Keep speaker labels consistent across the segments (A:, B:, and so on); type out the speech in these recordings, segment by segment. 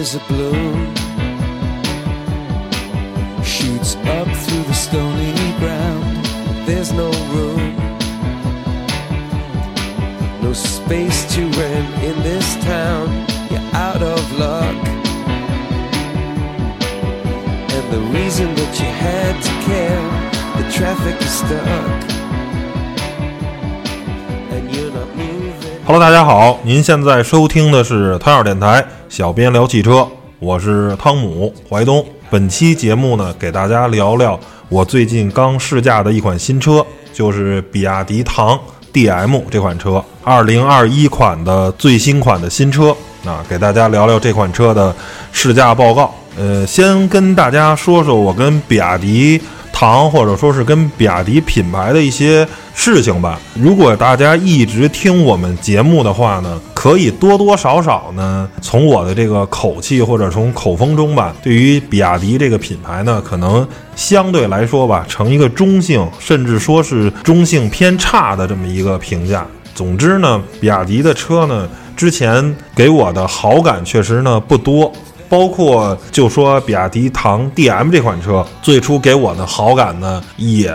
A: is a bloom shoots up through the stony ground. There's no room, no space to rent in this town. You're out of luck. And the reason that you had to care, the traffic is stuck. And you're not moving.
B: Hello，大家好，您现在收听的是汤小电台， 小编聊汽车，我是汤姆怀东。本期节目呢，给大家聊聊我最近刚试驾的一款新车，就是比亚迪唐 DM 这款车，二零二一款的最新款的新车。啊，给大家聊聊这款车的试驾报告。呃，先跟大家说说我跟比亚迪。唐或者说是跟比亚迪品牌的一些事情吧。如果大家一直听我们节目的话呢，可以多多少少呢，从我的这个口气或者从口风中吧，对于比亚迪这个品牌呢，可能相对来说吧，成一个中性，甚至说是中性偏差的这么一个评价。总之呢，比亚迪的车呢，之前给我的好感确实呢不多。包括就说比亚迪唐 DM 这款车，最初给我的好感呢，也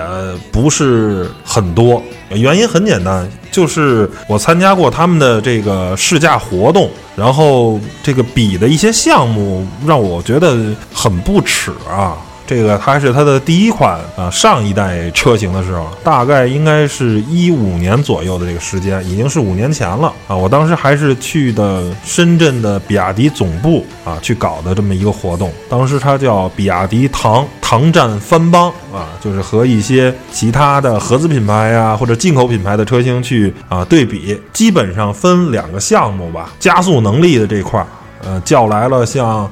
B: 不是很多。原因很简单，就是我参加过他们的这个试驾活动，然后这个比的一些项目让我觉得很不耻啊。这个还是它的第一款啊，上一代车型的时候，大概应该是一五年左右的这个时间，已经是五年前了啊。我当时还是去的深圳的比亚迪总部啊，去搞的这么一个活动。当时它叫比亚迪唐唐站番邦啊，就是和一些其他的合资品牌呀或者进口品牌的车型去啊对比，基本上分两个项目吧，加速能力的这块儿，呃，叫来了像。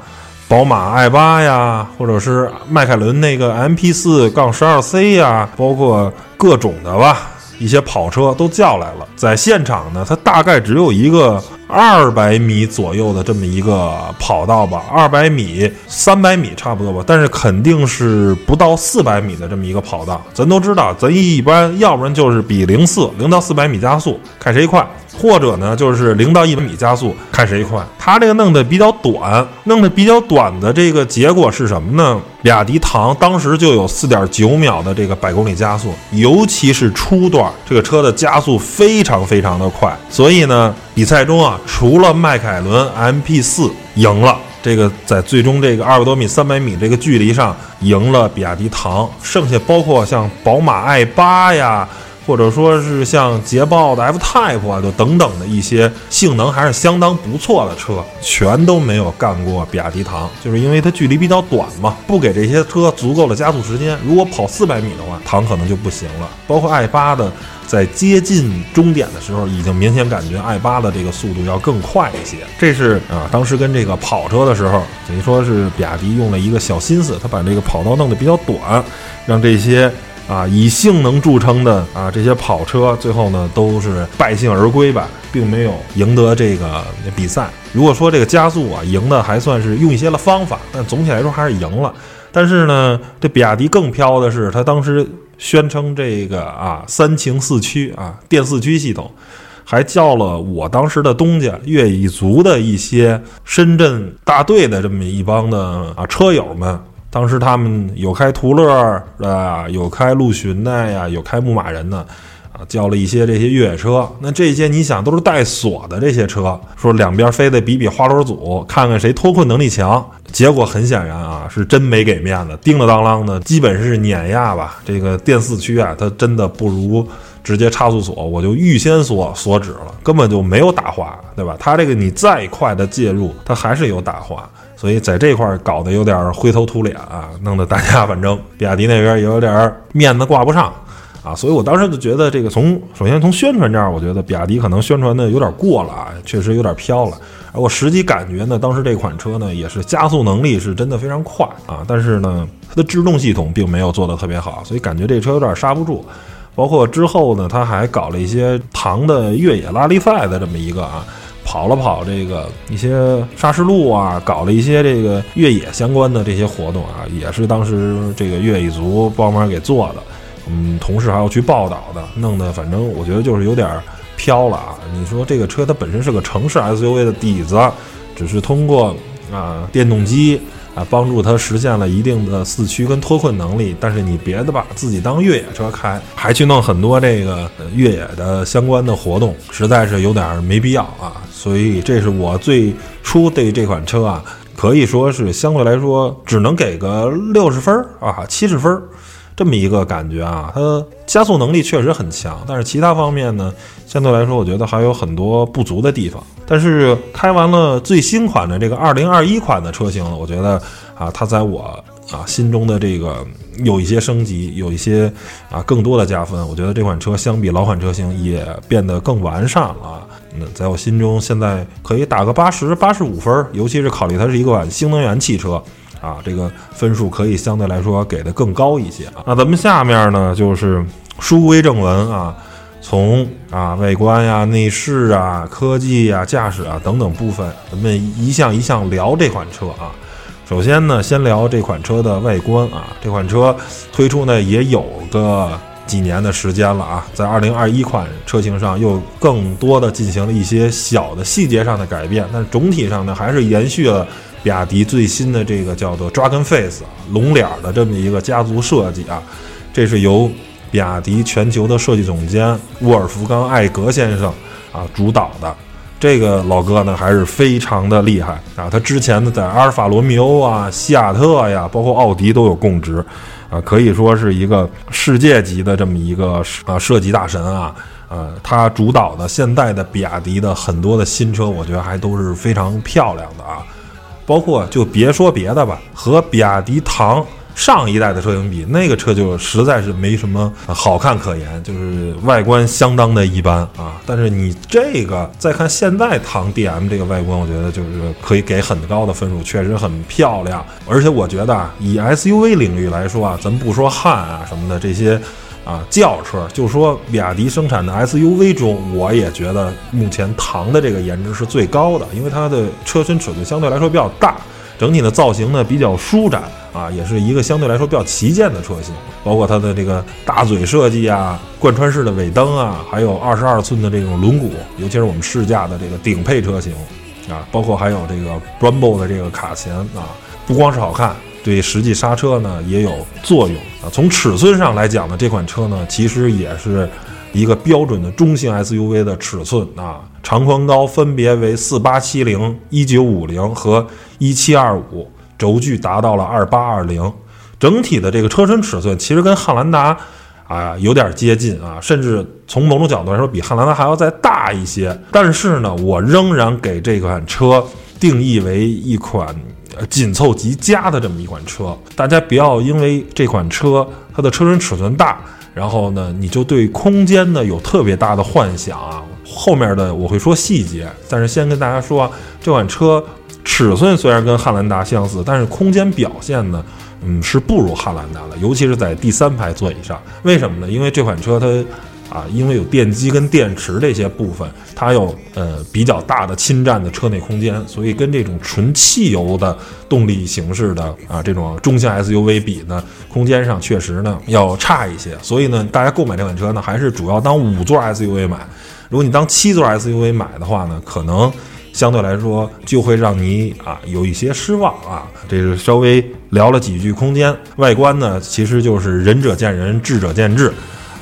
B: 宝马 i 八呀，或者是迈凯伦那个 MP 四杠十二 C 呀，包括各种的吧，一些跑车都叫来了。在现场呢，它大概只有一个。二百米左右的这么一个跑道吧，二百米、三百米差不多吧，但是肯定是不到四百米的这么一个跑道。咱都知道，咱一般要不然就是比零四零到四百米加速，看谁快；或者呢，就是零到一百米加速，看谁快。它这个弄得比较短，弄得比较短的这个结果是什么呢？比亚迪唐当时就有四点九秒的这个百公里加速，尤其是初段，这个车的加速非常非常的快，所以呢。比赛中啊，除了迈凯伦 MP 四赢了，这个在最终这个二百多米、三百米这个距离上赢了比亚迪唐，剩下包括像宝马 i 八呀。或者说是像捷豹的 F Type 啊，就等等的一些性能还是相当不错的车，全都没有干过比亚迪唐，就是因为它距离比较短嘛，不给这些车足够的加速时间。如果跑四百米的话，唐可能就不行了。包括 i 八的，在接近终点的时候，已经明显感觉 i 八的这个速度要更快一些。这是啊，当时跟这个跑车的时候，等于说是比亚迪用了一个小心思，他把这个跑道弄得比较短，让这些。啊，以性能著称的啊，这些跑车最后呢都是败兴而归吧，并没有赢得这个比赛。如果说这个加速啊赢的还算是用一些了方法，但总体来说还是赢了。但是呢，这比亚迪更飘的是，他当时宣称这个啊三擎四驱啊电四驱系统，还叫了我当时的东家越野族的一些深圳大队的这么一帮的啊车友们。当时他们有开途乐的，有开陆巡的呀，有开牧马人的，啊，叫了一些这些越野车。那这些你想都是带锁的这些车，说两边非得比比花轮组，看看谁脱困能力强。结果很显然啊，是真没给面子，叮了当啷的，基本是碾压吧。这个电四驱啊，它真的不如直接差速锁，我就预先锁锁止了，根本就没有打滑，对吧？它这个你再快的介入，它还是有打滑。所以在这块儿搞得有点灰头土脸啊，弄得大家反正比亚迪那边也有点面子挂不上啊。所以我当时就觉得，这个从首先从宣传这儿，我觉得比亚迪可能宣传的有点过了啊，确实有点飘了。而我实际感觉呢，当时这款车呢也是加速能力是真的非常快啊，但是呢它的制动系统并没有做得特别好，所以感觉这车有点刹不住。包括之后呢，他还搞了一些唐的越野拉力赛的这么一个啊。跑了跑这个一些沙石路啊，搞了一些这个越野相关的这些活动啊，也是当时这个越野族帮忙给做的。嗯，同事还要去报道的，弄得反正我觉得就是有点飘了啊。你说这个车它本身是个城市 SUV 的底子，只是通过啊电动机啊，帮助它实现了一定的四驱跟脱困能力。但是你别的把自己当越野车开，还去弄很多这个越野的相关的活动，实在是有点没必要啊。所以这是我最初对这款车啊，可以说是相对来说只能给个六十分儿啊，七十分儿。这么一个感觉啊，它加速能力确实很强，但是其他方面呢，相对来说我觉得还有很多不足的地方。但是开完了最新款的这个二零二一款的车型，我觉得啊，它在我啊心中的这个有一些升级，有一些啊更多的加分。我觉得这款车相比老款车型也变得更完善了。那在我心中现在可以打个八十八十五分，尤其是考虑它是一款新能源汽车。啊，这个分数可以相对来说给的更高一些啊。那咱们下面呢，就是书归正文啊，从啊外观呀、内饰啊、科技呀、驾驶啊等等部分，咱们一项一项聊这款车啊。首先呢，先聊这款车的外观啊。这款车推出呢也有个几年的时间了啊，在二零二一款车型上又更多的进行了一些小的细节上的改变，但总体上呢还是延续了。比亚迪最新的这个叫做 Dragon Face 龙脸的这么一个家族设计啊，这是由比亚迪全球的设计总监沃尔夫冈艾格先生啊主导的。这个老哥呢还是非常的厉害啊，他之前呢在阿尔法罗密欧啊、西亚特呀，包括奥迪都有供职啊，可以说是一个世界级的这么一个啊设计大神啊。呃，他主导的现代的比亚迪的很多的新车，我觉得还都是非常漂亮的啊。包括就别说别的吧，和比亚迪唐上一代的车型比，那个车就实在是没什么好看可言，就是外观相当的一般啊。但是你这个再看现在唐 DM 这个外观，我觉得就是可以给很高的分数，确实很漂亮。而且我觉得啊，以 SUV 领域来说啊，咱不说汉啊什么的这些。啊，轿车就说比亚迪生产的 SUV 中，我也觉得目前唐的这个颜值是最高的，因为它的车身尺寸相对来说比较大，整体的造型呢比较舒展啊，也是一个相对来说比较旗舰的车型。包括它的这个大嘴设计啊，贯穿式的尾灯啊，还有二十二寸的这种轮毂，尤其是我们试驾的这个顶配车型啊，包括还有这个 Brembo 的这个卡钳啊，不光是好看。对实际刹车呢也有作用啊。从尺寸上来讲呢，这款车呢其实也是一个标准的中型 SUV 的尺寸啊，长宽高分别为四八七零、一九五零和一七二五，轴距达到了二八二零。整体的这个车身尺寸其实跟汉兰达啊有点接近啊，甚至从某种角度来说比汉兰达还要再大一些。但是呢，我仍然给这款车定义为一款。紧凑极佳的这么一款车，大家不要因为这款车它的车身尺寸大，然后呢你就对空间呢有特别大的幻想啊。后面的我会说细节，但是先跟大家说，这款车尺寸虽然跟汉兰达相似，但是空间表现呢，嗯是不如汉兰达的，尤其是在第三排座椅上。为什么呢？因为这款车它。啊，因为有电机跟电池这些部分，它有呃比较大的侵占的车内空间，所以跟这种纯汽油的动力形式的啊这种中型 SUV 比呢，空间上确实呢要差一些。所以呢，大家购买这款车呢，还是主要当五座 SUV 买。如果你当七座 SUV 买的话呢，可能相对来说就会让你啊有一些失望啊。这是稍微聊了几句空间外观呢，其实就是仁者见仁，智者见智。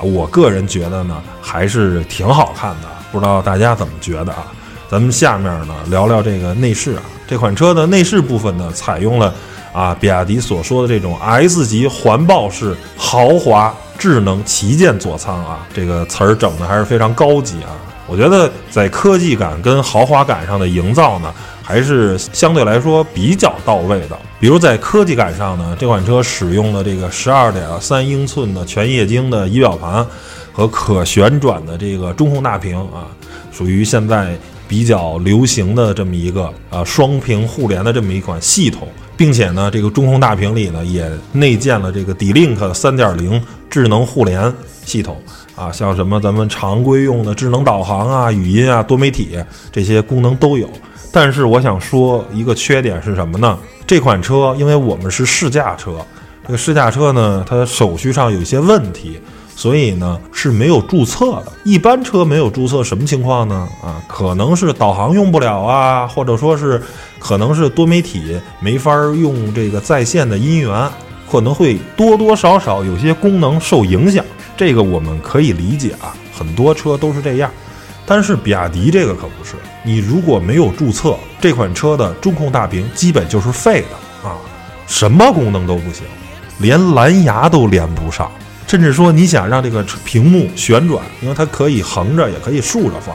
B: 我个人觉得呢，还是挺好看的，不知道大家怎么觉得啊？咱们下面呢聊聊这个内饰啊。这款车的内饰部分呢，采用了啊比亚迪所说的这种 S 级环抱式豪华智能旗舰座舱啊，这个词儿整的还是非常高级啊。我觉得在科技感跟豪华感上的营造呢。还是相对来说比较到位的。比如在科技感上呢，这款车使用了这个十二点三英寸的全液晶的仪表盘和可旋转的这个中控大屏啊，属于现在比较流行的这么一个啊双屏互联的这么一款系统，并且呢，这个中控大屏里呢也内建了这个 D-Link 三点零智能互联系统啊，像什么咱们常规用的智能导航啊、语音啊、多媒体这些功能都有。但是我想说一个缺点是什么呢？这款车因为我们是试驾车，这个试驾车呢，它手续上有一些问题，所以呢是没有注册的。一般车没有注册，什么情况呢？啊，可能是导航用不了啊，或者说是可能是多媒体没法用这个在线的音源，可能会多多少少有些功能受影响。这个我们可以理解啊，很多车都是这样。但是比亚迪这个可不是，你如果没有注册这款车的中控大屏，基本就是废的啊，什么功能都不行，连蓝牙都连不上，甚至说你想让这个屏幕旋转，因为它可以横着也可以竖着放，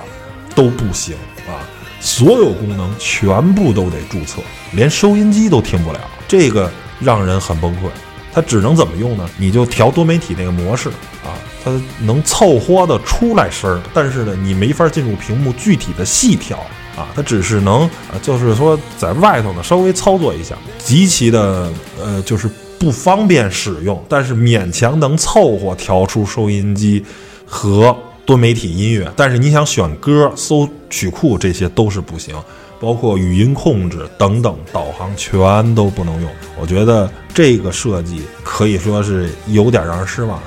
B: 都不行啊，所有功能全部都得注册，连收音机都听不了，这个让人很崩溃。它只能怎么用呢？你就调多媒体那个模式啊，它能凑合的出来声儿，但是呢，你没法进入屏幕具体的细调啊，它只是能啊，就是说在外头呢稍微操作一下，极其的呃，就是不方便使用，但是勉强能凑合调出收音机和多媒体音乐，但是你想选歌、搜曲库这些都是不行。包括语音控制等等，导航全都不能用。我觉得这个设计可以说是有点让人失望。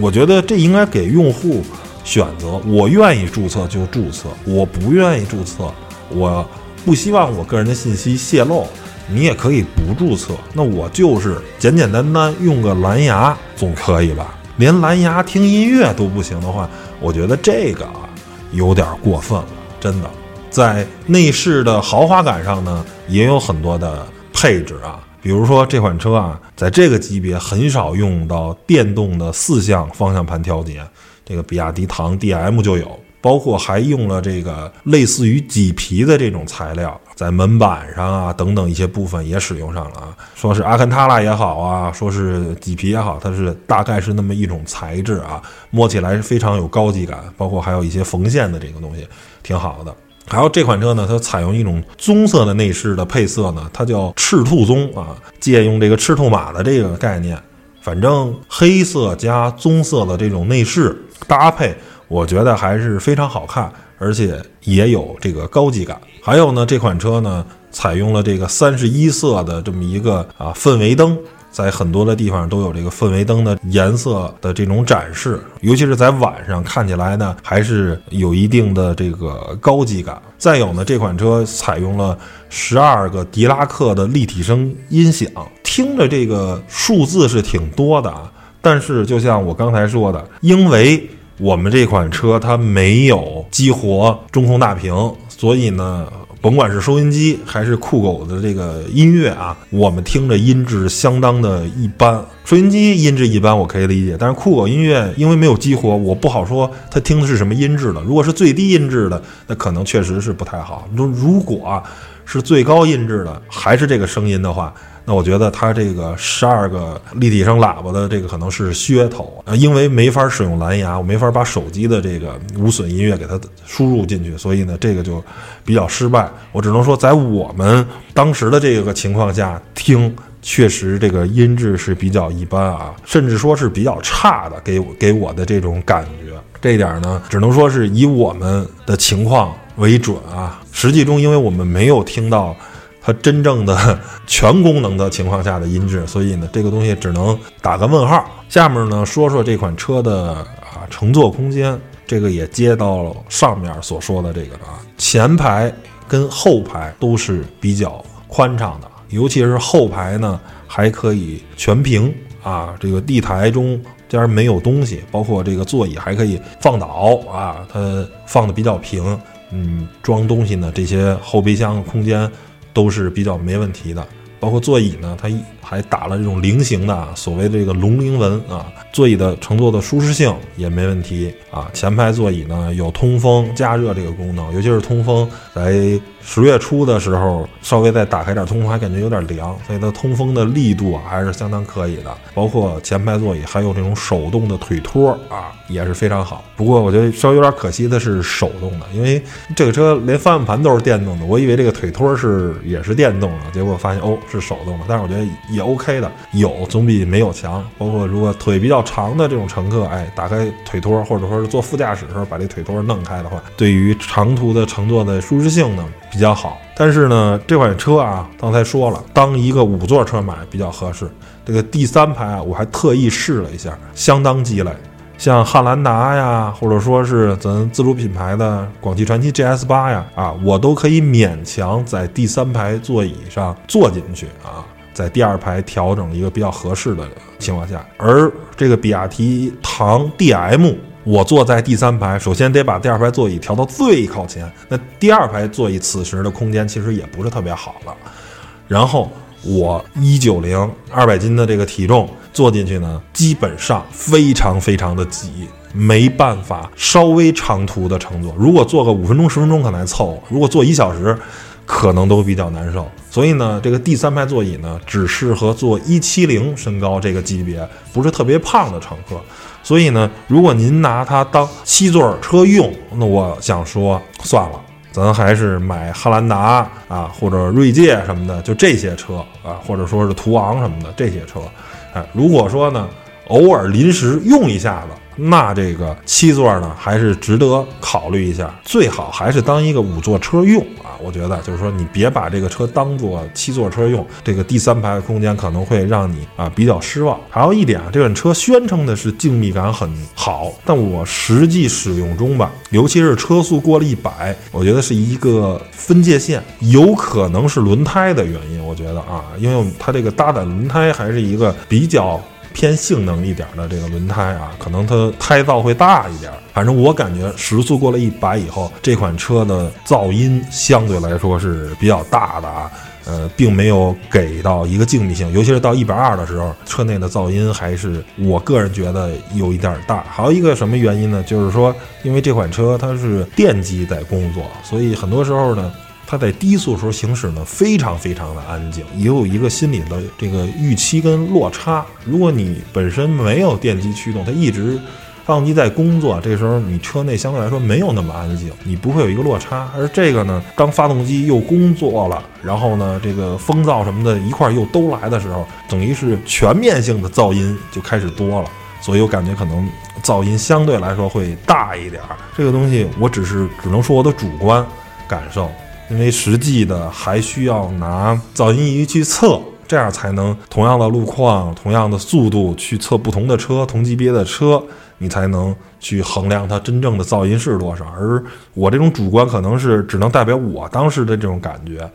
B: 我觉得这应该给用户选择，我愿意注册就注册，我不愿意注册，我不希望我个人的信息泄露，你也可以不注册。那我就是简简单单用个蓝牙总可以吧？连蓝牙听音乐都不行的话，我觉得这个啊有点过分了，真的。在内饰的豪华感上呢，也有很多的配置啊，比如说这款车啊，在这个级别很少用到电动的四向方向盘调节，这个比亚迪唐 DM 就有，包括还用了这个类似于麂皮的这种材料，在门板上啊等等一些部分也使用上了啊，说是阿坎塔拉也好啊，说是麂皮也好，它是大概是那么一种材质啊，摸起来是非常有高级感，包括还有一些缝线的这个东西，挺好的。还有这款车呢，它采用一种棕色的内饰的配色呢，它叫赤兔棕啊，借用这个赤兔马的这个概念，反正黑色加棕色的这种内饰搭配，我觉得还是非常好看，而且也有这个高级感。还有呢，这款车呢，采用了这个三十一色的这么一个啊氛围灯。在很多的地方都有这个氛围灯的颜色的这种展示，尤其是在晚上看起来呢，还是有一定的这个高级感。再有呢，这款车采用了十二个迪拉克的立体声音响，听着这个数字是挺多的啊。但是就像我刚才说的，因为我们这款车它没有激活中控大屏，所以呢。甭管是收音机还是酷狗的这个音乐啊，我们听着音质相当的一般。收音机音质一般我可以理解，但是酷狗音乐因为没有激活，我不好说它听的是什么音质的。如果是最低音质的，那可能确实是不太好。如如果是最高音质的，还是这个声音的话。那我觉得它这个十二个立体声喇叭的这个可能是噱头啊，因为没法使用蓝牙，我没法把手机的这个无损音乐给它输入进去，所以呢，这个就比较失败。我只能说，在我们当时的这个情况下听，确实这个音质是比较一般啊，甚至说是比较差的，给我给我的这种感觉。这一点呢，只能说是以我们的情况为准啊。实际中，因为我们没有听到。它真正的 全功能的情况下的音质，所以呢，这个东西只能打个问号。下面呢，说说这款车的啊乘坐空间，这个也接到了上面所说的这个啊，前排跟后排都是比较宽敞的，尤其是后排呢还可以全屏啊，这个地台中间没有东西，包括这个座椅还可以放倒啊，它放的比较平，嗯，装东西呢这些后备箱空间。都是比较没问题的，包括座椅呢，它还打了这种菱形的所谓的这个龙鳞纹啊，座椅的乘坐的舒适性也没问题啊。前排座椅呢有通风加热这个功能，尤其是通风，在十月初的时候稍微再打开点通风，还感觉有点凉，所以它通风的力度啊还是相当可以的。包括前排座椅还有这种手动的腿托啊。也是非常好，不过我觉得稍微有点可惜的是手动的，因为这个车连方向盘都是电动的，我以为这个腿托是也是电动的，结果发现哦是手动的，但是我觉得也 OK 的，有总比没有强。包括如果腿比较长的这种乘客，哎，打开腿托或者说是坐副驾驶的时候把这腿托弄开的话，对于长途的乘坐的舒适性呢比较好。但是呢，这款车啊，刚才说了，当一个五座车买比较合适。这个第三排啊，我还特意试了一下，相当鸡肋。像汉兰达呀，或者说是咱自主品牌的广汽传祺 GS 八呀，啊，我都可以勉强在第三排座椅上坐进去啊，在第二排调整一个比较合适的情况下，而这个比亚迪唐 DM，我坐在第三排，首先得把第二排座椅调到最靠前，那第二排座椅此时的空间其实也不是特别好了，然后。我一九零二百斤的这个体重坐进去呢，基本上非常非常的挤，没办法稍微长途的乘坐。如果坐个五分钟十分钟可能还凑合，如果坐一小时，可能都比较难受。所以呢，这个第三排座椅呢，只适合坐一七零身高这个级别，不是特别胖的乘客。所以呢，如果您拿它当七座车用，那我想说算了。咱还是买汉兰达啊，或者锐界什么的，就这些车啊，或者说是途昂什么的这些车，哎，如果说呢，偶尔临时用一下子。那这个七座呢，还是值得考虑一下，最好还是当一个五座车用啊。我觉得就是说，你别把这个车当做七座车用，这个第三排的空间可能会让你啊比较失望。还有一点啊，这款车宣称的是静谧感很好，但我实际使用中吧，尤其是车速过了一百，我觉得是一个分界线，有可能是轮胎的原因。我觉得啊，因为它这个搭载轮胎还是一个比较。偏性能一点的这个轮胎啊，可能它胎噪会大一点。反正我感觉时速过了一百以后，这款车的噪音相对来说是比较大的啊。呃，并没有给到一个静谧性，尤其是到一百二的时候，车内的噪音还是我个人觉得有一点大。还有一个什么原因呢？就是说，因为这款车它是电机在工作，所以很多时候呢。它在低速时候行驶呢，非常非常的安静，也有一个心理的这个预期跟落差。如果你本身没有电机驱动，它一直发动机在工作，这时候你车内相对来说没有那么安静，你不会有一个落差。而这个呢，当发动机又工作了，然后呢，这个风噪什么的一块又都来的时候，等于是全面性的噪音就开始多了，所以我感觉可能噪音相对来说会大一点儿。这个东西我只是只能说我的主观感受。因为实际的还需要拿噪音仪去测，这样才能同样的路况、同样的速度去测不同的车、同级别的车，你才能去衡量它真正的噪音是多少。而我这种主观可能是只能代表我当时的这种感觉，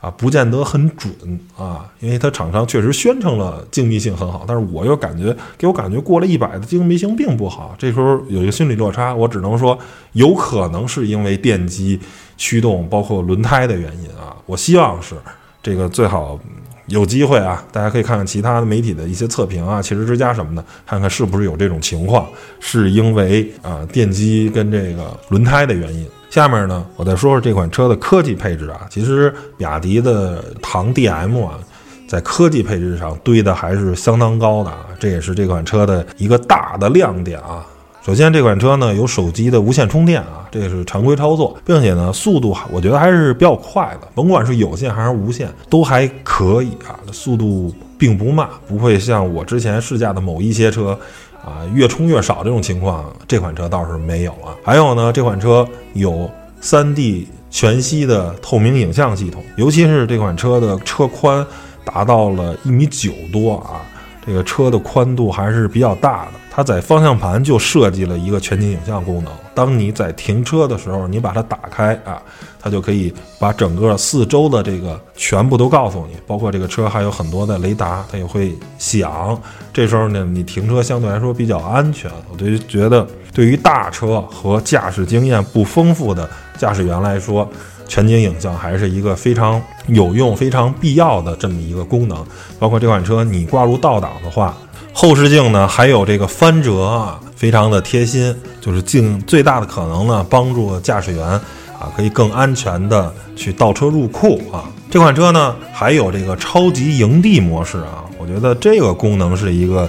B: 啊，不见得很准啊。因为它厂商确实宣称了静谧性很好，但是我又感觉给我感觉过了一百的静谧性并不好。这时候有一个心理落差，我只能说有可能是因为电机。驱动包括轮胎的原因啊，我希望是这个最好有机会啊，大家可以看看其他的媒体的一些测评啊，汽车之家什么的，看看是不是有这种情况，是因为啊电机跟这个轮胎的原因。下面呢，我再说说这款车的科技配置啊，其实比亚迪的唐 DM 啊，在科技配置上堆的还是相当高的啊，这也是这款车的一个大的亮点啊。首先，这款车呢有手机的无线充电啊，这是常规操作，并且呢速度我觉得还是比较快的，甭管是有线还是无线都还可以啊，速度并不慢，不会像我之前试驾的某一些车啊越充越少这种情况，这款车倒是没有啊。还有呢，这款车有 3D 全息的透明影像系统，尤其是这款车的车宽达到了一米九多啊，这个车的宽度还是比较大的。它在方向盘就设计了一个全景影像功能，当你在停车的时候，你把它打开啊，它就可以把整个四周的这个全部都告诉你，包括这个车还有很多的雷达，它也会响。这时候呢，你停车相对来说比较安全。我就觉得，对于大车和驾驶经验不丰富的驾驶员来说，全景影像还是一个非常有用、非常必要的这么一个功能。包括这款车，你挂入倒档的话。后视镜呢，还有这个翻折啊，非常的贴心，就是尽最大的可能呢，帮助驾驶员啊，可以更安全的去倒车入库啊。这款车呢，还有这个超级营地模式啊，我觉得这个功能是一个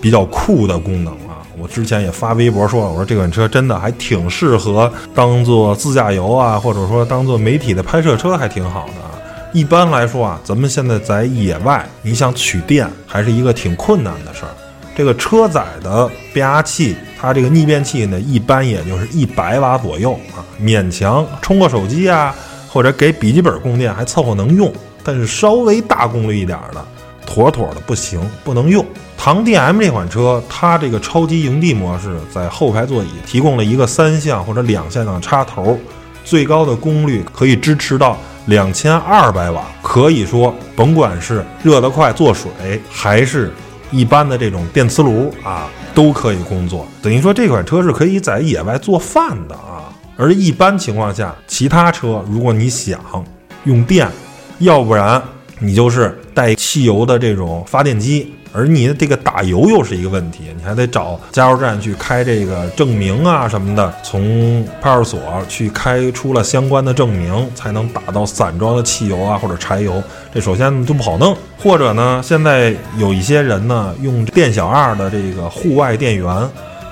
B: 比较酷的功能啊。我之前也发微博说，我说这款车真的还挺适合当做自驾游啊，或者说当做媒体的拍摄车，还挺好的啊。一般来说啊，咱们现在在野外，你想取电还是一个挺困难的事儿。这个车载的变压器，它这个逆变器呢，一般也就是一百瓦左右啊，勉强充个手机啊，或者给笔记本供电还凑合能用。但是稍微大功率一点的，妥妥的不行，不能用。唐 DM 这款车，它这个超级营地模式在后排座椅提供了一个三项或者两项的插头，最高的功率可以支持到两千二百瓦，可以说甭管是热得快做水，还是一般的这种电磁炉啊，都可以工作。等于说这款车是可以在野外做饭的啊。而一般情况下，其他车如果你想用电，要不然你就是带汽油的这种发电机，而你的这个打油又是一个问题，你还得找加油站去开这个证明啊什么的，从派出所去开出了相关的证明，才能打到散装的汽油啊或者柴油，这首先就不好弄。或者呢，现在有一些人呢用电小二的这个户外电源。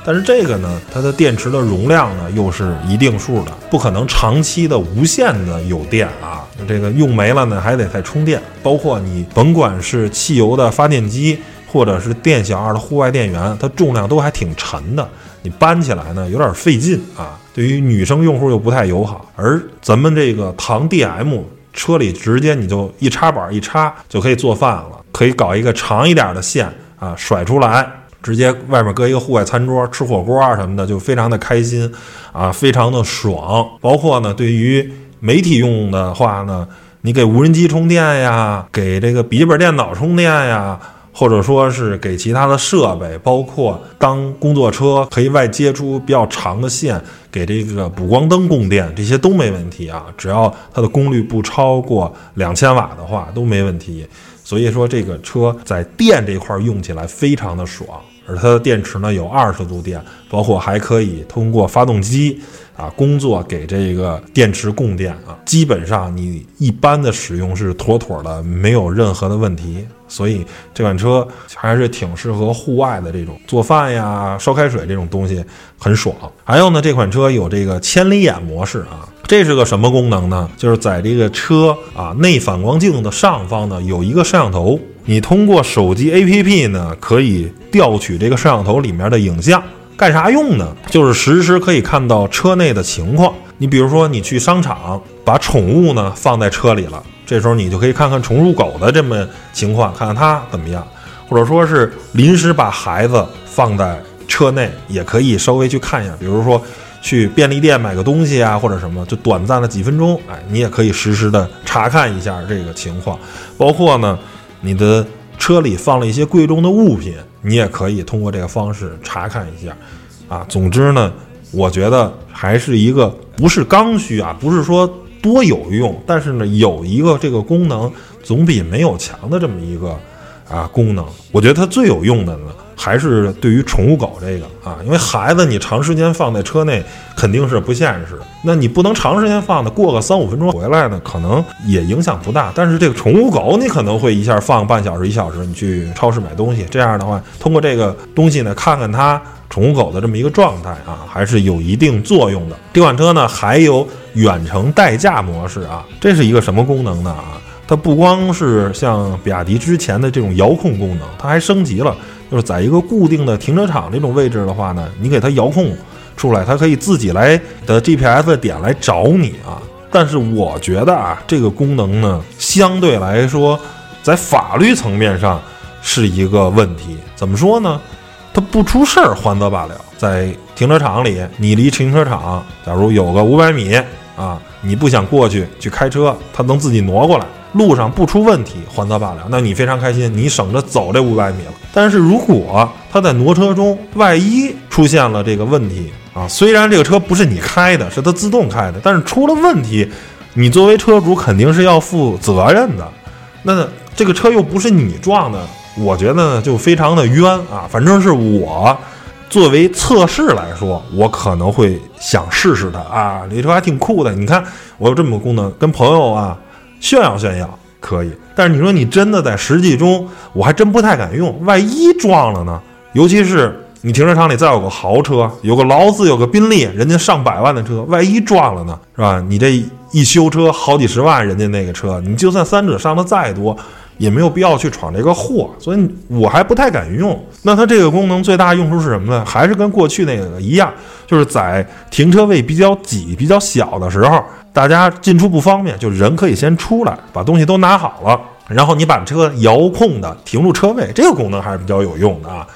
B: 但是这个呢，它的电池的容量呢又是一定数的，不可能长期的无限的有电啊。这个用没了呢，还得再充电。包括你甭管是汽油的发电机，或者是电小二的户外电源，它重量都还挺沉的，你搬起来呢有点费劲啊。对于女生用户又不太友好。而咱们这个唐 DM 车里直接你就一插板一插就可以做饭了，可以搞一个长一点的线啊，甩出来。直接外面搁一个户外餐桌吃火锅啊什么的，就非常的开心，啊，非常的爽。包括呢，对于媒体用的话呢，你给无人机充电呀，给这个笔记本电脑充电呀，或者说是给其他的设备，包括当工作车可以外接出比较长的线，给这个补光灯供电，这些都没问题啊。只要它的功率不超过两千瓦的话，都没问题。所以说，这个车在电这块用起来非常的爽。而它的电池呢有二十度电，包括还可以通过发动机啊工作给这个电池供电啊，基本上你一般的使用是妥妥的，没有任何的问题。所以这款车还是挺适合户外的这种做饭呀、烧开水这种东西很爽。还有呢，这款车有这个千里眼模式啊，这是个什么功能呢？就是在这个车啊内反光镜的上方呢有一个摄像头。你通过手机 APP 呢，可以调取这个摄像头里面的影像，干啥用呢？就是实时可以看到车内的情况。你比如说，你去商场把宠物呢放在车里了，这时候你就可以看看宠物狗的这么情况，看看它怎么样。或者说是临时把孩子放在车内，也可以稍微去看一下。比如说去便利店买个东西啊，或者什么，就短暂的几分钟，哎，你也可以实时的查看一下这个情况，包括呢。你的车里放了一些贵重的物品，你也可以通过这个方式查看一下，啊，总之呢，我觉得还是一个不是刚需啊，不是说多有用，但是呢，有一个这个功能总比没有强的这么一个啊功能，我觉得它最有用的呢。还是对于宠物狗这个啊，因为孩子你长时间放在车内肯定是不现实。那你不能长时间放的，过个三五分钟回来呢，可能也影响不大。但是这个宠物狗你可能会一下放半小时一小时，你去超市买东西，这样的话，通过这个东西呢，看看它宠物狗的这么一个状态啊，还是有一定作用的。这款车呢还有远程代驾模式啊，这是一个什么功能呢啊？它不光是像比亚迪之前的这种遥控功能，它还升级了。就是在一个固定的停车场这种位置的话呢，你给它遥控出来，它可以自己来的 GPS 点来找你啊。但是我觉得啊，这个功能呢，相对来说，在法律层面上是一个问题。怎么说呢？它不出事儿还则罢了，在停车场里，你离停车场假如有个五百米啊，你不想过去去开车，它能自己挪过来。路上不出问题，还则罢了，那你非常开心，你省着走这五百米了。但是如果他在挪车中，万一出现了这个问题啊，虽然这个车不是你开的，是它自动开的，但是出了问题，你作为车主肯定是要负责任的。那这个车又不是你撞的，我觉得呢就非常的冤啊。反正是我作为测试来说，我可能会想试试它啊，这车还挺酷的。你看我有这么个功能，跟朋友啊。炫耀炫耀可以，但是你说你真的在实际中，我还真不太敢用。万一撞了呢？尤其是你停车场里再有个豪车，有个劳斯，有个宾利，人家上百万的车，万一撞了呢？是吧？你这一修车好几十万，人家那个车，你就算三者上的再多，也没有必要去闯这个祸。所以我还不太敢用。那它这个功能最大用处是什么呢？还是跟过去那个一样，就是在停车位比较挤、比较小的时候。大家进出不方便，就人可以先出来，把东西都拿好了，然后你把车遥控的停入车位，这个功能还是比较有用的啊。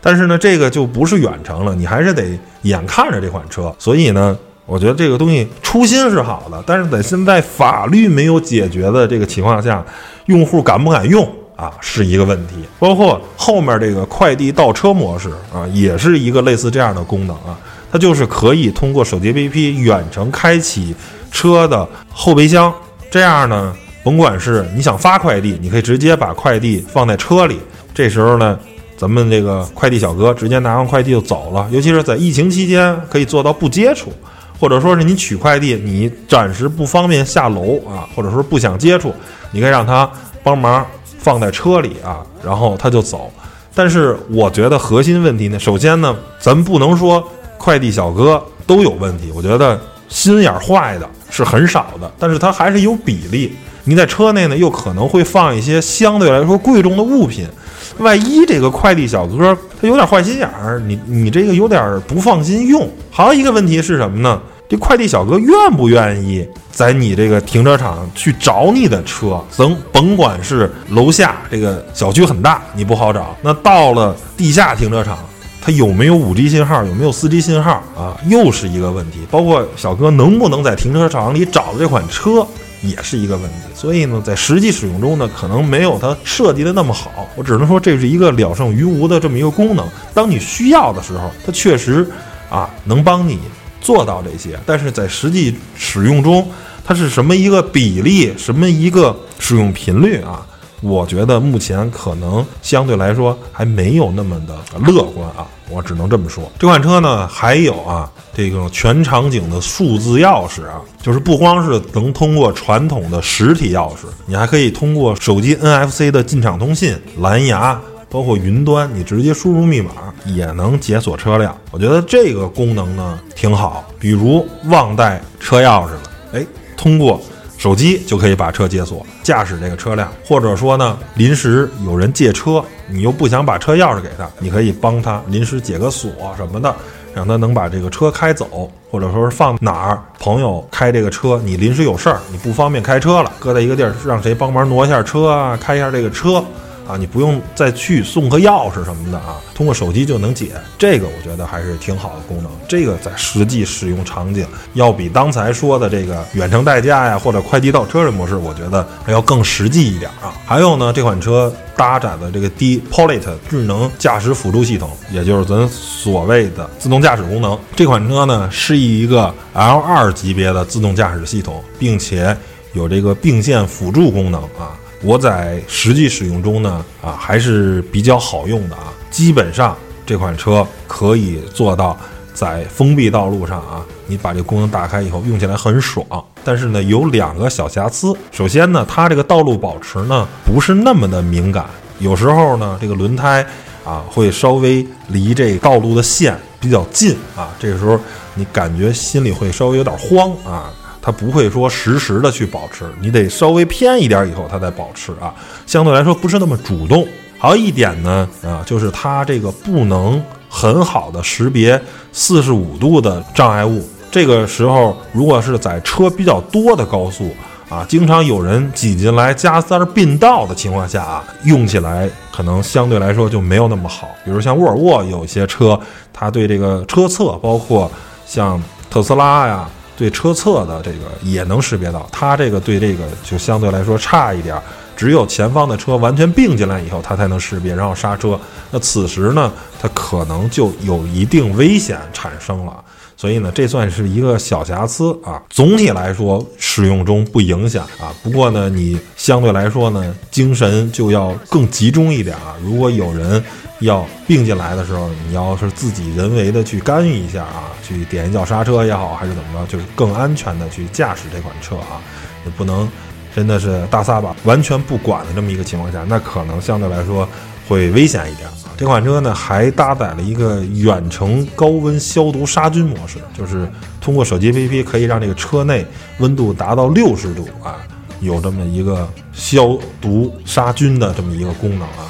B: 但是呢，这个就不是远程了，你还是得眼看着这款车。所以呢，我觉得这个东西初心是好的，但是在现在法律没有解决的这个情况下，用户敢不敢用啊，是一个问题。包括后面这个快递倒车模式啊，也是一个类似这样的功能啊，它就是可以通过手机 APP 远程开启车的后备箱，这样呢，甭管是你想发快递，你可以直接把快递放在车里，这时候呢。咱们这个快递小哥直接拿完快递就走了，尤其是在疫情期间，可以做到不接触，或者说是你取快递，你暂时不方便下楼啊，或者说不想接触，你可以让他帮忙放在车里啊，然后他就走。但是我觉得核心问题呢，首先呢，咱不能说快递小哥都有问题，我觉得心眼坏的是很少的，但是他还是有比例。你在车内呢，又可能会放一些相对来说贵重的物品。万一这个快递小哥他有点坏心眼儿，你你这个有点不放心用。还有一个问题是什么呢？这快递小哥愿不愿意在你这个停车场去找你的车？甭甭管是楼下这个小区很大，你不好找。那到了地下停车场，它有没有五 G 信号？有没有四 G 信号啊？又是一个问题。包括小哥能不能在停车场里找到这款车？也是一个问题，所以呢，在实际使用中呢，可能没有它设计的那么好。我只能说，这是一个了胜于无的这么一个功能。当你需要的时候，它确实啊能帮你做到这些。但是在实际使用中，它是什么一个比例，什么一个使用频率啊？我觉得目前可能相对来说还没有那么的乐观啊。我只能这么说，这款车呢还有啊，这个全场景的数字钥匙啊，就是不光是能通过传统的实体钥匙，你还可以通过手机 NFC 的进场通信、蓝牙，包括云端，你直接输入密码也能解锁车辆。我觉得这个功能呢挺好，比如忘带车钥匙了，哎，通过。手机就可以把车解锁，驾驶这个车辆，或者说呢，临时有人借车，你又不想把车钥匙给他，你可以帮他临时解个锁什么的，让他能把这个车开走，或者说是放哪儿，朋友开这个车，你临时有事儿，你不方便开车了，搁在一个地儿，让谁帮忙挪一下车啊，开一下这个车。啊，你不用再去送个钥匙什么的啊，通过手机就能解。这个我觉得还是挺好的功能。这个在实际使用场景，要比刚才说的这个远程代驾呀，或者快递倒车的模式，我觉得还要更实际一点啊。还有呢，这款车搭载的这个 D-Pilot 智能驾驶辅助系统，也就是咱所谓的自动驾驶功能。这款车呢，是一个 L2 级别的自动驾驶系统，并且有这个并线辅助功能啊。我在实际使用中呢，啊还是比较好用的啊。基本上这款车可以做到在封闭道路上啊，你把这功能打开以后用起来很爽。但是呢，有两个小瑕疵。首先呢，它这个道路保持呢不是那么的敏感，有时候呢这个轮胎啊会稍微离这道路的线比较近啊，这个时候你感觉心里会稍微有点慌啊。它不会说实时的去保持，你得稍微偏一点以后它再保持啊，相对来说不是那么主动。还有一点呢，啊，就是它这个不能很好的识别四十五度的障碍物。这个时候，如果是在车比较多的高速啊，经常有人挤进来加塞并道的情况下啊，用起来可能相对来说就没有那么好。比如像沃尔沃有些车，它对这个车侧，包括像特斯拉呀。对车侧的这个也能识别到，它这个对这个就相对来说差一点，只有前方的车完全并进来以后，它才能识别，然后刹车。那此时呢，它可能就有一定危险产生了。所以呢，这算是一个小瑕疵啊。总体来说，使用中不影响啊。不过呢，你相对来说呢，精神就要更集中一点啊。如果有人要并进来的时候，你要是自己人为的去干预一下啊，去点一脚刹车也好，还是怎么着，就是更安全的去驾驶这款车啊。也不能真的是大撒把完全不管的这么一个情况下，那可能相对来说会危险一点。这款车呢还搭载了一个远程高温消毒杀菌模式，就是通过手机 APP 可以让这个车内温度达到六十度啊，有这么一个消毒杀菌的这么一个功能啊。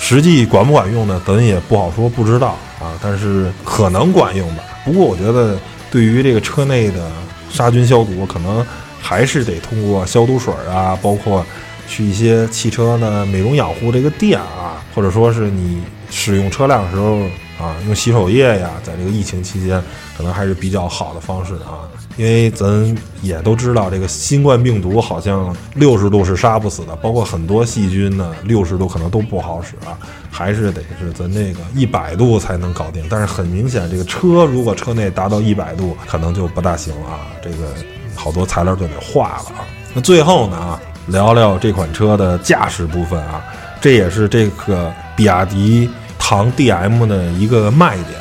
B: 实际管不管用呢？咱也不好说，不知道啊。但是可能管用吧。不过我觉得对于这个车内的杀菌消毒，可能还是得通过消毒水啊，包括。去一些汽车呢美容养护这个店啊，或者说是你使用车辆的时候啊，用洗手液呀，在这个疫情期间，可能还是比较好的方式啊。因为咱也都知道，这个新冠病毒好像六十度是杀不死的，包括很多细菌呢，六十度可能都不好使啊，还是得是咱这个一百度才能搞定。但是很明显，这个车如果车内达到一百度，可能就不大行啊，这个好多材料就得化了啊。那最后呢，聊聊这款车的驾驶部分啊，这也是这个比亚迪唐 DM 的一个卖点，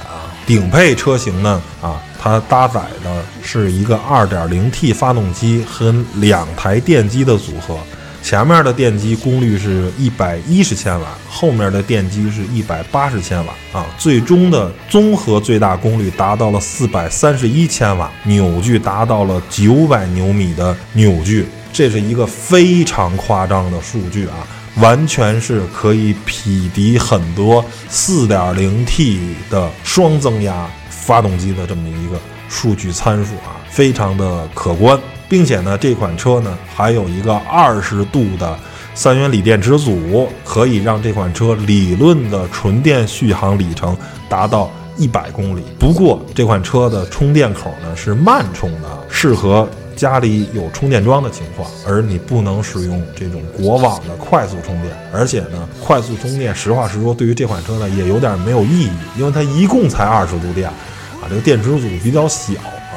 B: 顶配车型呢啊。它搭载的是一个 2.0T 发动机和两台电机的组合，前面的电机功率是一百一十千瓦，后面的电机是一百八十千瓦啊，最终的综合最大功率达到了四百三十一千瓦，扭矩达到了九百牛米的扭矩，这是一个非常夸张的数据啊，完全是可以匹敌很多 4.0T 的双增压。发动机的这么一个数据参数啊，非常的可观，并且呢，这款车呢还有一个二十度的三元锂电池组，可以让这款车理论的纯电续航里程达到一百公里。不过这款车的充电口呢是慢充的，适合家里有充电桩的情况，而你不能使用这种国网的快速充电。而且呢，快速充电实话实说，对于这款车呢也有点没有意义，因为它一共才二十度电。啊，这个电池组比较小啊，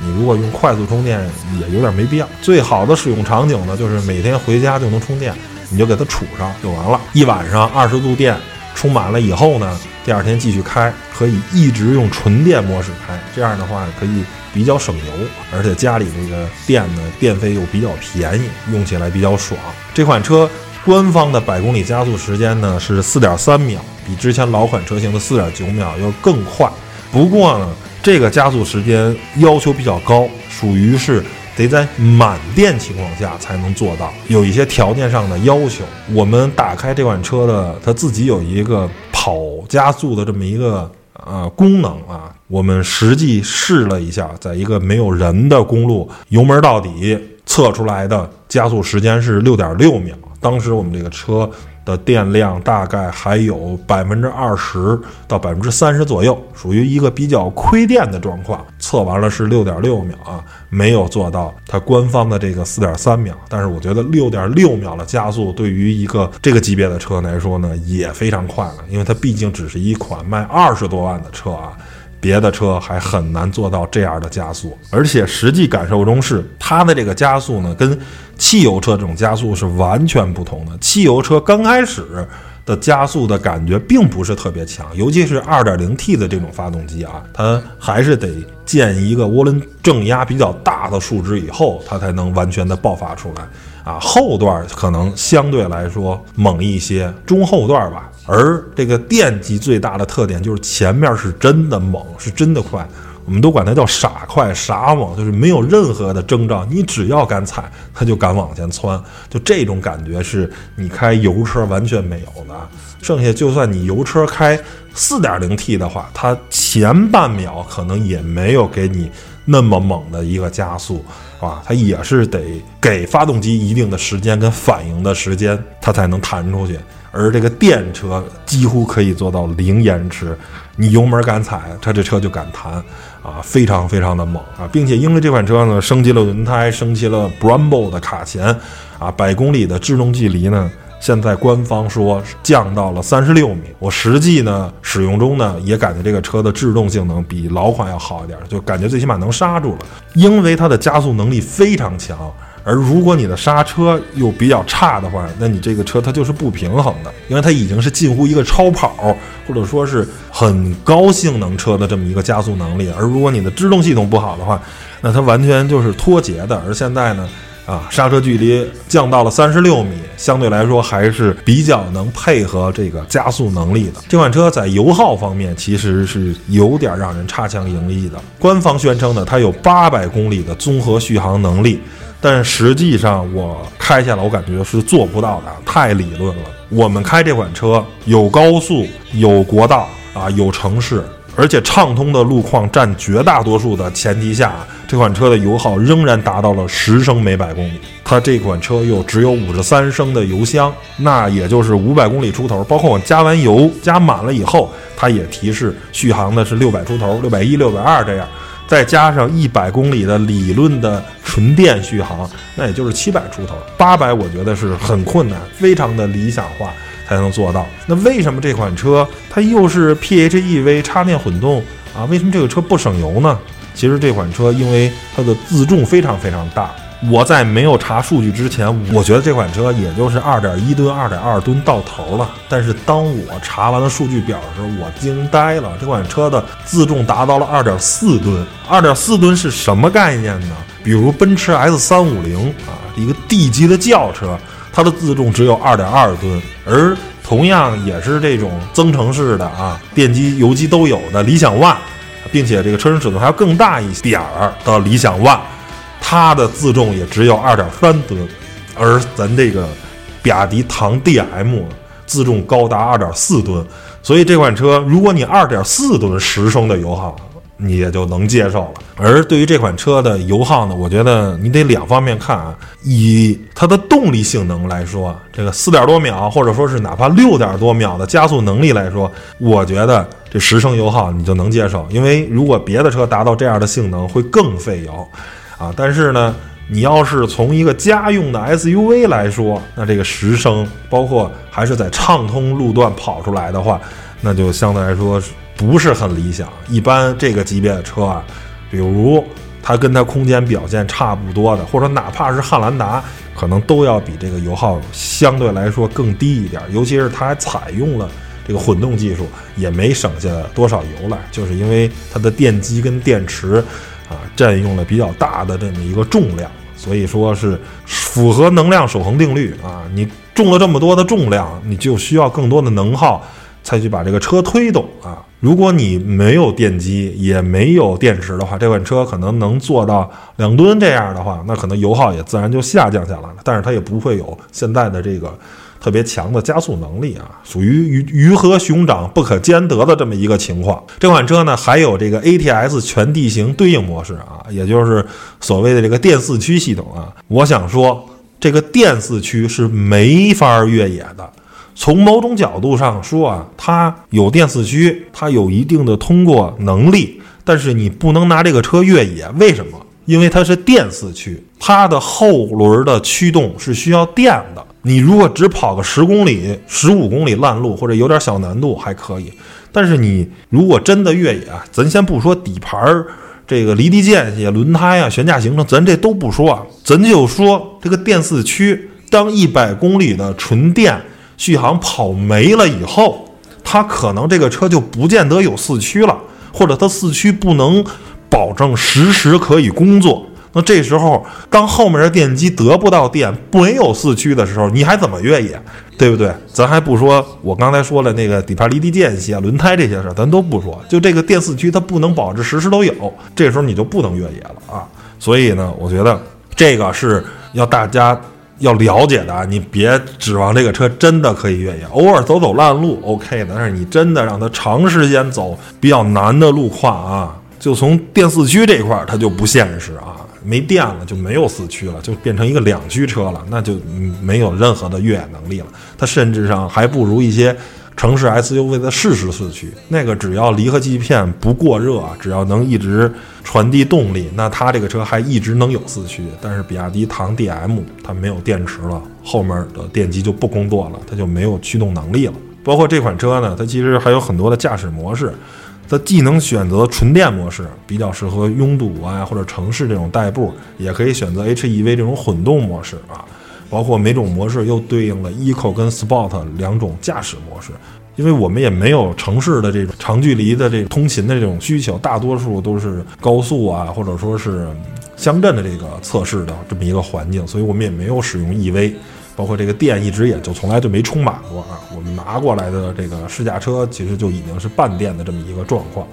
B: 你如果用快速充电也有点没必要。最好的使用场景呢，就是每天回家就能充电，你就给它储上就完了。一晚上二十度电充满了以后呢，第二天继续开，可以一直用纯电模式开。这样的话可以比较省油，而且家里这个电呢，电费又比较便宜，用起来比较爽。这款车官方的百公里加速时间呢是四点三秒，比之前老款车型的四点九秒要更快。不过呢，这个加速时间要求比较高，属于是得在满电情况下才能做到，有一些条件上的要求。我们打开这款车的，它自己有一个跑加速的这么一个啊功能啊。我们实际试了一下，在一个没有人的公路，油门到底测出来的加速时间是六点六秒。当时我们这个车。的电量大概还有百分之二十到百分之三十左右，属于一个比较亏电的状况。测完了是六点六秒啊，没有做到它官方的这个四点三秒。但是我觉得六点六秒的加速对于一个这个级别的车来说呢，也非常快了，因为它毕竟只是一款卖二十多万的车啊。别的车还很难做到这样的加速，而且实际感受中是它的这个加速呢，跟汽油车这种加速是完全不同的。汽油车刚开始的加速的感觉并不是特别强，尤其是 2.0T 的这种发动机啊，它还是得建一个涡轮正压比较大的数值以后，它才能完全的爆发出来啊。后段可能相对来说猛一些，中后段吧。而这个电机最大的特点就是前面是真的猛，是真的快，我们都管它叫傻快傻猛，就是没有任何的征兆，你只要敢踩，它就敢往前窜，就这种感觉是你开油车完全没有的。剩下就算你油车开四点零 T 的话，它前半秒可能也没有给你那么猛的一个加速，啊，它也是得给发动机一定的时间跟反应的时间，它才能弹出去。而这个电车几乎可以做到零延迟，你油门敢踩，它这车就敢弹，啊，非常非常的猛啊，并且因为这款车呢升级了轮胎，升级了 Brembo 的卡钳，啊，百公里的制动距离呢，现在官方说降到了三十六米。我实际呢使用中呢也感觉这个车的制动性能比老款要好一点，就感觉最起码能刹住了，因为它的加速能力非常强。而如果你的刹车又比较差的话，那你这个车它就是不平衡的，因为它已经是近乎一个超跑或者说是很高性能车的这么一个加速能力。而如果你的制动系统不好的话，那它完全就是脱节的。而现在呢，啊，刹车距离降到了三十六米，相对来说还是比较能配合这个加速能力的。这款车在油耗方面其实是有点让人差强人意的。官方宣称呢，它有八百公里的综合续航能力。但实际上，我开下来，我感觉是做不到的，太理论了。我们开这款车，有高速，有国道啊，有城市而且畅通的路况占绝大多数的前提下，这款车的油耗仍然达到了十升每百公里。它这款车又只有五十三升的油箱，那也就是五百公里出头。包括我加完油加满了以后，它也提示续航的是六百出头，六百一、六百二这样。再加上一百公里的理论的纯电续航，那也就是七百出头。八百我觉得是很困难，非常的理想化。才能做到。那为什么这款车它又是 PHEV 插电混动啊？为什么这个车不省油呢？其实这款车因为它的自重非常非常大。我在没有查数据之前，我觉得这款车也就是二点一吨、二点二吨到头了。但是当我查完了数据表的时候，我惊呆了，这款车的自重达到了二点四吨。二点四吨是什么概念呢？比如奔驰 S 三五零啊，一个 D 级的轿车。它的自重只有二点二吨，而同样也是这种增程式的啊，电机、油机都有的理想 ONE，并且这个车身尺寸还要更大一点儿的理想 ONE，它的自重也只有二点三吨，而咱这个比亚迪唐 DM 自重高达二点四吨，所以这款车如果你二点四吨十升的油耗。你也就能接受了。而对于这款车的油耗呢，我觉得你得两方面看啊。以它的动力性能来说，这个四点多秒，或者说是哪怕六点多秒的加速能力来说，我觉得这十升油耗你就能接受。因为如果别的车达到这样的性能，会更费油啊。但是呢，你要是从一个家用的 SUV 来说，那这个十升，包括还是在畅通路段跑出来的话，那就相对来说。不是很理想，一般这个级别的车啊，比如它跟它空间表现差不多的，或者哪怕是汉兰达，可能都要比这个油耗相对来说更低一点。尤其是它还采用了这个混动技术，也没省下多少油来，就是因为它的电机跟电池啊占用了比较大的这么一个重量，所以说是符合能量守恒定律啊。你重了这么多的重量，你就需要更多的能耗。才去把这个车推动啊！如果你没有电机，也没有电池的话，这款车可能能做到两吨这样的话，那可能油耗也自然就下降下来了。但是它也不会有现在的这个特别强的加速能力啊，属于鱼鱼和熊掌不可兼得的这么一个情况。这款车呢，还有这个 ATS 全地形对应模式啊，也就是所谓的这个电四驱系统啊。我想说，这个电四驱是没法越野的。从某种角度上说啊，它有电四驱，它有一定的通过能力，但是你不能拿这个车越野。为什么？因为它是电四驱，它的后轮的驱动是需要电的。你如果只跑个十公里、十五公里烂路，或者有点小难度还可以，但是你如果真的越野啊，咱先不说底盘儿这个离地间隙、轮胎啊、悬架行程，咱这都不说啊，咱就说这个电四驱，当一百公里的纯电。续航跑没了以后，它可能这个车就不见得有四驱了，或者它四驱不能保证实时可以工作。那这时候，当后面的电机得不到电，没有四驱的时候，你还怎么越野？对不对？咱还不说，我刚才说了那个底盘离地间隙啊、轮胎这些事儿，咱都不说。就这个电四驱，它不能保证时时都有，这时候你就不能越野了啊。所以呢，我觉得这个是要大家。要了解的啊，你别指望这个车真的可以越野，偶尔走走烂路 OK 的。但是你真的让它长时间走比较难的路况啊，就从电四驱这块儿它就不现实啊，没电了就没有四驱了，就变成一个两驱车了，那就没有任何的越野能力了。它甚至上还不如一些。城市 SUV 的适时四驱，那个只要离合器片不过热，只要能一直传递动力，那它这个车还一直能有四驱。但是比亚迪唐 DM 它没有电池了，后面的电机就不工作了，它就没有驱动能力了。包括这款车呢，它其实还有很多的驾驶模式，它既能选择纯电模式，比较适合拥堵啊或者城市这种代步，也可以选择 HEV 这种混动模式啊。包括每种模式又对应了 Eco 跟 Sport 两种驾驶模式，因为我们也没有城市的这种长距离的这种通勤的这种需求，大多数都是高速啊，或者说是乡镇的这个测试的这么一个环境，所以我们也没有使用 EV，包括这个电一直也就从来就没充满过啊。我们拿过来的这个试驾车其实就已经是半电的这么一个状况，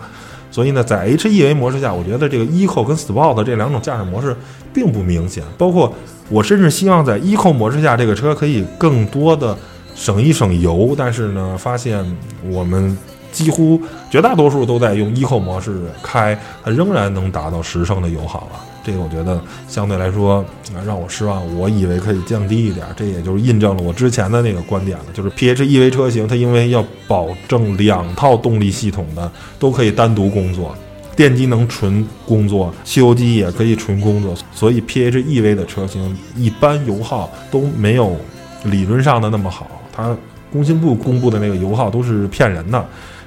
B: 所以呢，在 HEV 模式下，我觉得这个 Eco 跟 Sport 这两种驾驶模式并不明显，包括。我甚至希望在 Eco 模式下，这个车可以更多的省一省油。但是呢，发现我们几乎绝大多数都在用 Eco 模式开，它仍然能达到十升的油耗啊。这个我觉得相对来说啊让我失望，我以为可以降低一点，这也就是印证了我之前的那个观点了，就是 PHEV 车型它因为要保证两套动力系统的都可以单独工作。电机能纯工作，汽油机也可以纯工作，所以 PHEV 的车型一般油耗都没有理论上的那么好。它工信部公布的那个油耗都是骗人的，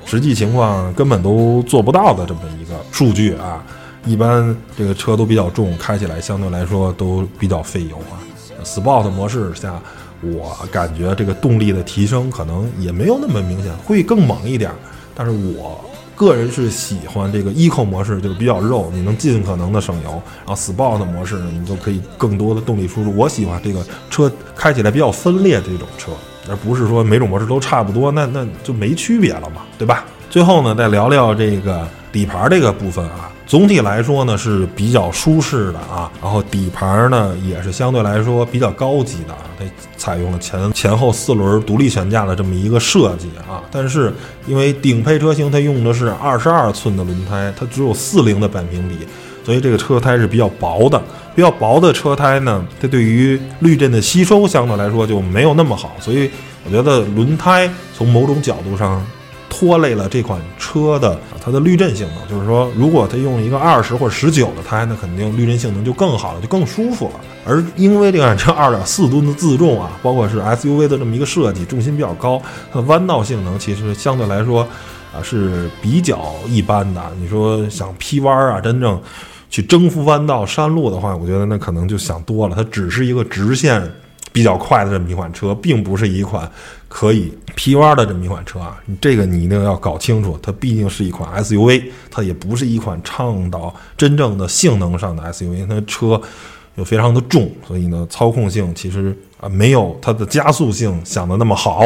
B: 实际情况根本都做不到的这么一个数据啊。一般这个车都比较重，开起来相对来说都比较费油啊。Sport 模式下，我感觉这个动力的提升可能也没有那么明显，会更猛一点。但是我。个人是喜欢这个 Eco 模式，就是比较肉，你能尽可能的省油。然后 Sport 模式呢，你就可以更多的动力输出。我喜欢这个车开起来比较分裂这种车，而不是说每种模式都差不多，那那就没区别了嘛，对吧？最后呢，再聊聊这个底盘这个部分啊。总体来说呢是比较舒适的啊，然后底盘呢也是相对来说比较高级的啊，它采用了前前后四轮独立悬架的这么一个设计啊。但是因为顶配车型它用的是二十二寸的轮胎，它只有四零的半平比，所以这个车胎是比较薄的。比较薄的车胎呢，它对于滤震的吸收相对来说就没有那么好，所以我觉得轮胎从某种角度上。拖累了这款车的它的滤震性能，就是说，如果它用一个二十或者十九的胎，那肯定滤震性能就更好了，就更舒服了。而因为这款车二点四吨的自重啊，包括是 SUV 的这么一个设计，重心比较高，它弯道性能其实相对来说啊是比较一般的。你说想劈弯儿啊，真正去征服弯道、山路的话，我觉得那可能就想多了。它只是一个直线。比较快的这么一款车，并不是一款可以劈弯的这么一款车啊！这个你一定要搞清楚，它毕竟是一款 SUV，它也不是一款倡导真正的性能上的 SUV，它车又非常的重，所以呢，操控性其实啊没有它的加速性想的那么好。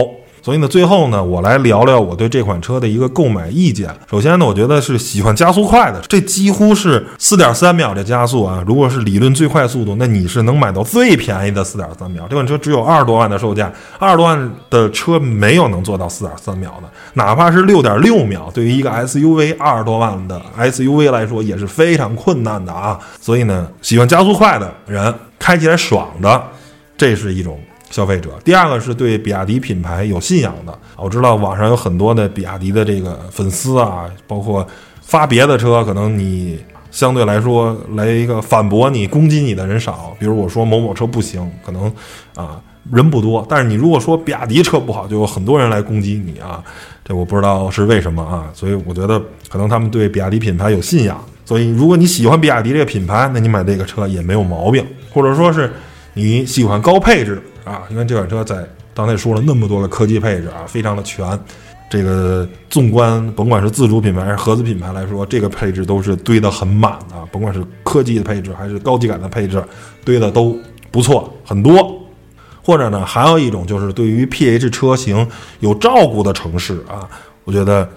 B: 所以呢，最后呢，我来聊聊我对这款车的一个购买意见。首先呢，我觉得是喜欢加速快的，这几乎是四点三秒的加速啊。如果是理论最快速度，那你是能买到最便宜的四点三秒。这款车只有二十多万的售价，二十多万的车没有能做到四点三秒的，哪怕是六点六秒，对于一个 SUV 二十多万的 SUV 来说也是非常困难的啊。所以呢，喜欢加速快的人，开起来爽的，这是一种。消费者，第二个是对比亚迪品牌有信仰的。我知道网上有很多的比亚迪的这个粉丝啊，包括发别的车，可能你相对来说来一个反驳你、攻击你的人少。比如我说某某车不行，可能啊人不多。但是你如果说比亚迪车不好，就有很多人来攻击你啊。这我不知道是为什么啊。所以我觉得可能他们对比亚迪品牌有信仰。所以如果你喜欢比亚迪这个品牌，那你买这个车也没有毛病。或者说是你喜欢高配置。啊，因为这款车在刚才说了那么多的科技配置啊，非常的全。这个纵观，甭管是自主品牌还是合资品牌来说，这个配置都是堆得很满的。甭管是科技的配置还是高级感的配置，堆的都不错，很多。或者呢，还有一种就是对于 PH 车型有照顾的城市啊，我觉得，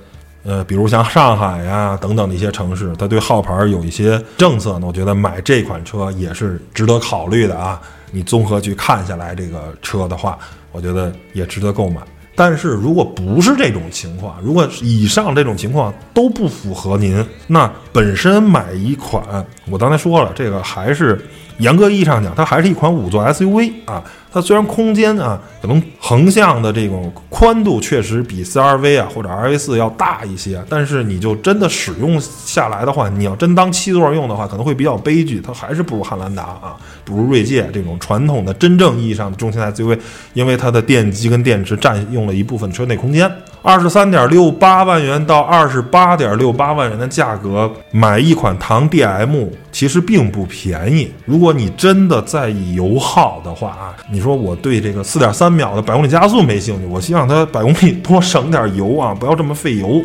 B: 呃，比如像上海呀等等的一些城市，它对号牌有一些政策呢，我觉得买这款车也是值得考虑的啊。你综合去看下来，这个车的话，我觉得也值得购买。但是如果不是这种情况，如果以上这种情况都不符合您，那本身买一款，我刚才说了，这个还是严格意义上讲，它还是一款五座 SUV 啊。它虽然空间啊，可能横向的这种宽度确实比 CRV 啊或者 RV 四要大一些，但是你就真的使用下来的话，你要真当七座用的话，可能会比较悲剧。它还是不如汉兰达啊，不如锐界这种传统的真正意义上的中型 SUV，因为它的电机跟电池占用了一部分车内空间。二十三点六八万元到二十八点六八万元的价格买一款唐 DM，其实并不便宜。如果你真的在意油耗的话啊，你说我对这个四点三秒的百公里加速没兴趣，我希望它百公里多省点油啊，不要这么费油。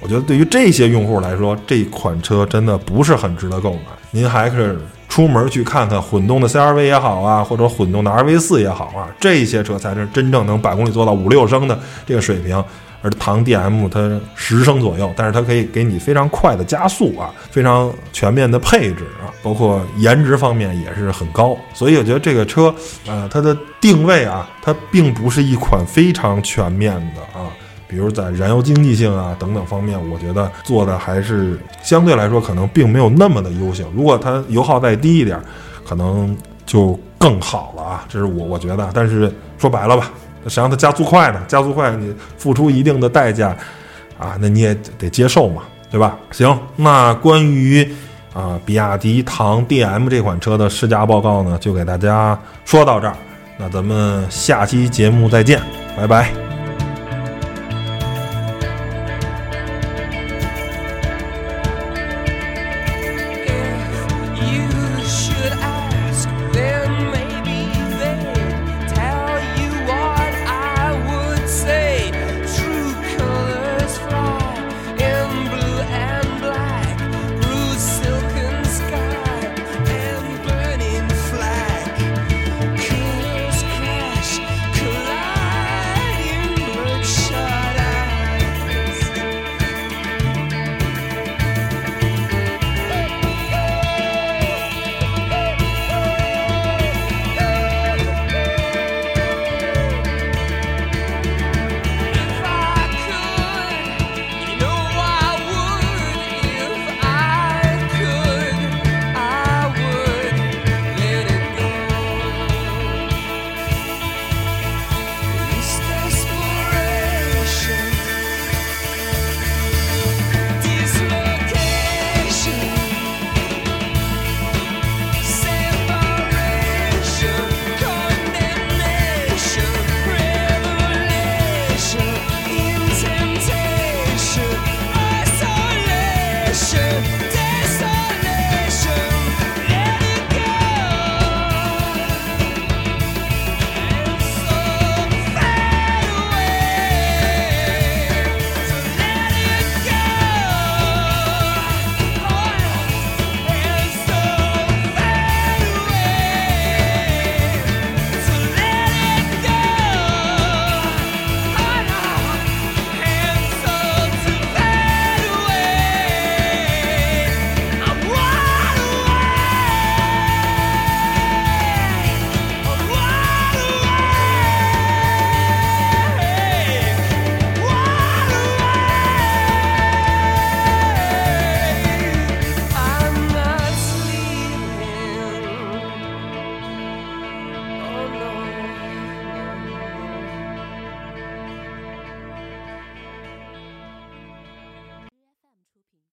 B: 我觉得对于这些用户来说，这款车真的不是很值得购买。您还是出门去看看混动的 CRV 也好啊，或者混动的 RV 四也好啊，这些车才是真正能百公里做到五六升的这个水平。而唐 DM 它十升左右，但是它可以给你非常快的加速啊，非常全面的配置啊，包括颜值方面也是很高。所以我觉得这个车，呃，它的定位啊，它并不是一款非常全面的啊比如在燃油经济性啊等等方面，我觉得做的还是相对来说可能并没有那么的优秀。如果它油耗再低一点，可能就更好了啊。这是我我觉得。但是说白了吧，谁让它加速快呢，加速快你付出一定的代价啊，那你也得接受嘛，对吧？行，那关于啊比亚迪唐 DM 这款车的试驾报告呢，就给大家说到这儿。那咱们下期节目再见，拜拜。